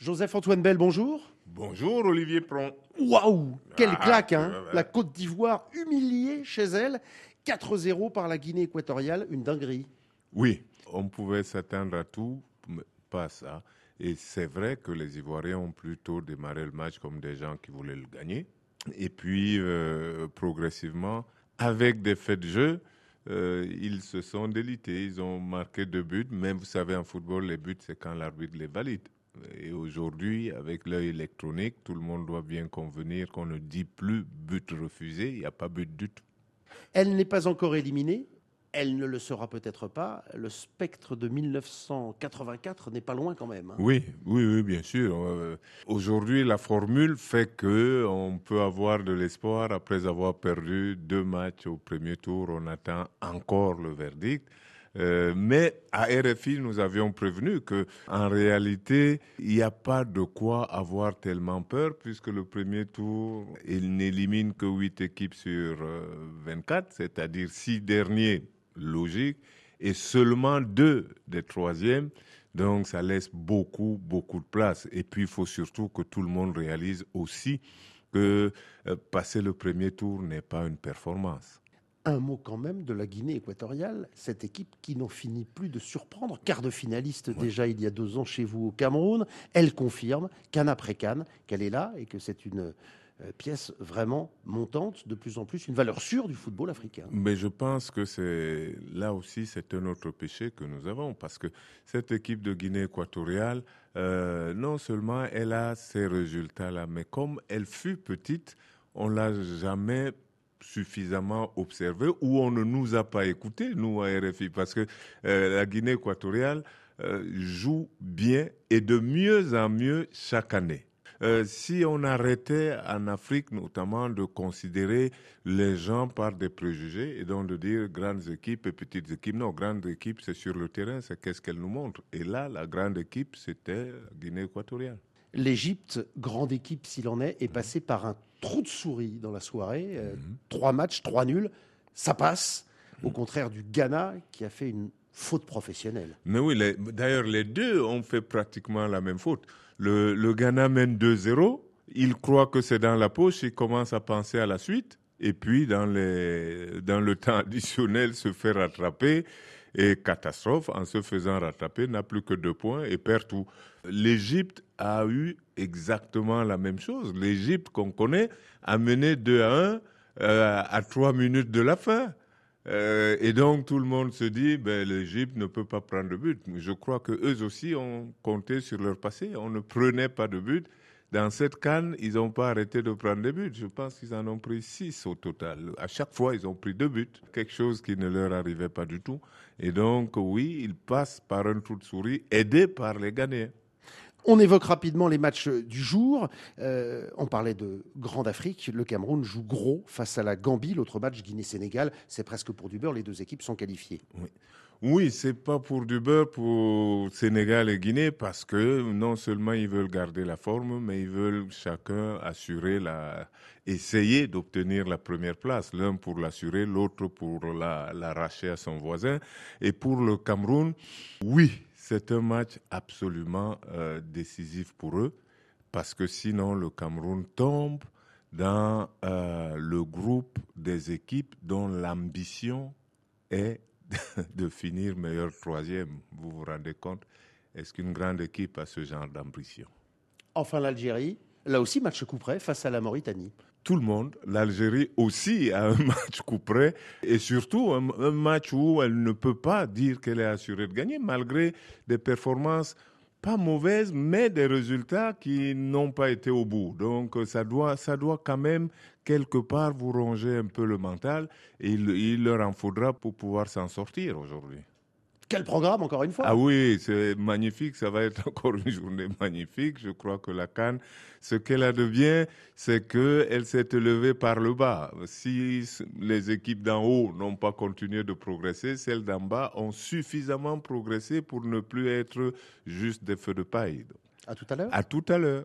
Joseph-Antoine Bell, bonjour. Bonjour Olivier Pron. Waouh Quelle Ah, claque, hein. La Côte d'Ivoire humiliée chez elle. 4-0 par la Guinée équatoriale, une dinguerie. Oui, on pouvait s'attendre à tout, mais pas à ça. Et c'est vrai que les Ivoiriens ont plutôt démarré le match comme des gens qui voulaient le gagner. Et puis, euh, progressivement, avec des faits de jeu, euh, ils se sont délités. Ils ont marqué deux buts. Mais vous savez, en football, les buts, c'est quand l'arbitre les valide. Et aujourd'hui, avec l'œil électronique, tout le monde doit bien convenir qu'on ne dit plus but refusé. Il n'y a pas but du tout. Elle n'est pas encore éliminée. Elle ne le sera peut-être pas. Le spectre de 1984 n'est pas loin quand même. hein. Oui, oui, oui, bien sûr. Euh, Aujourd'hui, la formule fait que on peut avoir de l'espoir après avoir perdu deux matchs au premier tour. On attend encore le verdict. Euh, mais à RFI, nous avions prévenu que en réalité, il n'y a pas de quoi avoir tellement peur puisque le premier tour, il n'élimine que 8 équipes sur euh, 24, c'est-à-dire six derniers logiques et seulement deux des troisièmes. Donc ça laisse beaucoup, beaucoup de place. Et puis il faut surtout que tout le monde réalise aussi que euh, passer le premier tour n'est pas une performance. Un mot quand même de la Guinée équatoriale, cette équipe qui n'en finit plus de surprendre. Quart de finaliste déjà il y a deux ans chez vous au Cameroun. Elle confirme, canne après canne, qu'elle est là et que c'est une euh, pièce vraiment montante, de plus en plus une valeur sûre du football africain. Mais je pense que c'est là aussi c'est un autre péché que nous avons parce que cette équipe de Guinée équatoriale, euh, non seulement elle a ces résultats-là, mais comme elle fut petite, on l'a jamais suffisamment observée ou on ne nous a pas écoutés, nous à RFI, parce que euh, la Guinée équatoriale euh, joue bien et de mieux en mieux chaque année. Euh, si on arrêtait en Afrique notamment de considérer les gens par des préjugés et donc de dire grandes équipes et petites équipes, non, grandes équipes c'est sur le terrain, c'est qu'est-ce qu'elles nous montrent. Et là, la grande équipe, c'était Guinée équatoriale. L'Égypte, grande équipe s'il en est, est passée par un trou de souris dans la soirée. Euh, Trois matchs, trois nuls, ça passe. Au contraire du Ghana qui a fait une faute professionnelle. Mais oui, d'ailleurs, les deux ont fait pratiquement la même faute. Le, le Ghana mène 2-0, il croit que c'est dans la poche, il commence à penser à la suite, et puis dans, les, dans le temps additionnel, se fait rattraper, et catastrophe, en se faisant rattraper, n'a plus que deux points et perd tout. L'Égypte a eu exactement la même chose. L'Égypte qu'on connaît a mené 2 à 1 euh, à 3 minutes de la fin. Euh, et donc tout le monde se dit, ben, l'Égypte ne peut pas prendre de but. Je crois que eux aussi ont compté sur leur passé. On ne prenait pas de but. Dans cette canne, ils n'ont pas arrêté de prendre des buts. Je pense qu'ils en ont pris six au total. À chaque fois, ils ont pris deux buts, quelque chose qui ne leur arrivait pas du tout. Et donc, oui, ils passent par un trou de souris, aidés par les Ghanéens. On évoque rapidement les matchs du jour. Euh, on parlait de Grande Afrique. Le Cameroun joue gros face à la Gambie. L'autre match, Guinée-Sénégal, c'est presque pour du beurre. Les deux équipes sont qualifiées. Oui, c'est pas pour du beurre pour Sénégal et Guinée parce que non seulement ils veulent garder la forme, mais ils veulent chacun assurer la, essayer d'obtenir la première place. L'un pour l'assurer, l'autre pour la- l'arracher à son voisin. Et pour le Cameroun, oui, c'est un match absolument euh, décisif pour eux parce que sinon le Cameroun tombe dans euh, le groupe des équipes dont l'ambition est de finir meilleur troisième. Vous vous rendez compte Est-ce qu'une grande équipe a ce genre d'ambition? Enfin, l'Algérie. Là aussi, match coup près face à la Mauritanie. Tout le monde, l'Algérie aussi a un match coup près et surtout un, un match où elle ne peut pas dire qu'elle est assurée de gagner malgré des performances pas mauvaises mais des résultats qui n'ont pas été au bout. Donc euh, ça doit, ça doit quand même quelque part vous ronger un peu le mental et il leur en faudra pour pouvoir s'en sortir aujourd'hui. Quel programme, encore une fois? Ah oui, c'est magnifique. Ça va être encore une journée magnifique. Je crois que la Cannes, ce qu'elle a de bien, c'est qu'elle s'est élevée par le bas. Si les équipes d'en haut n'ont pas continué de progresser, celles d'en bas ont suffisamment progressé pour ne plus être juste des feux de paille. À tout à l'heure. À tout à l'heure.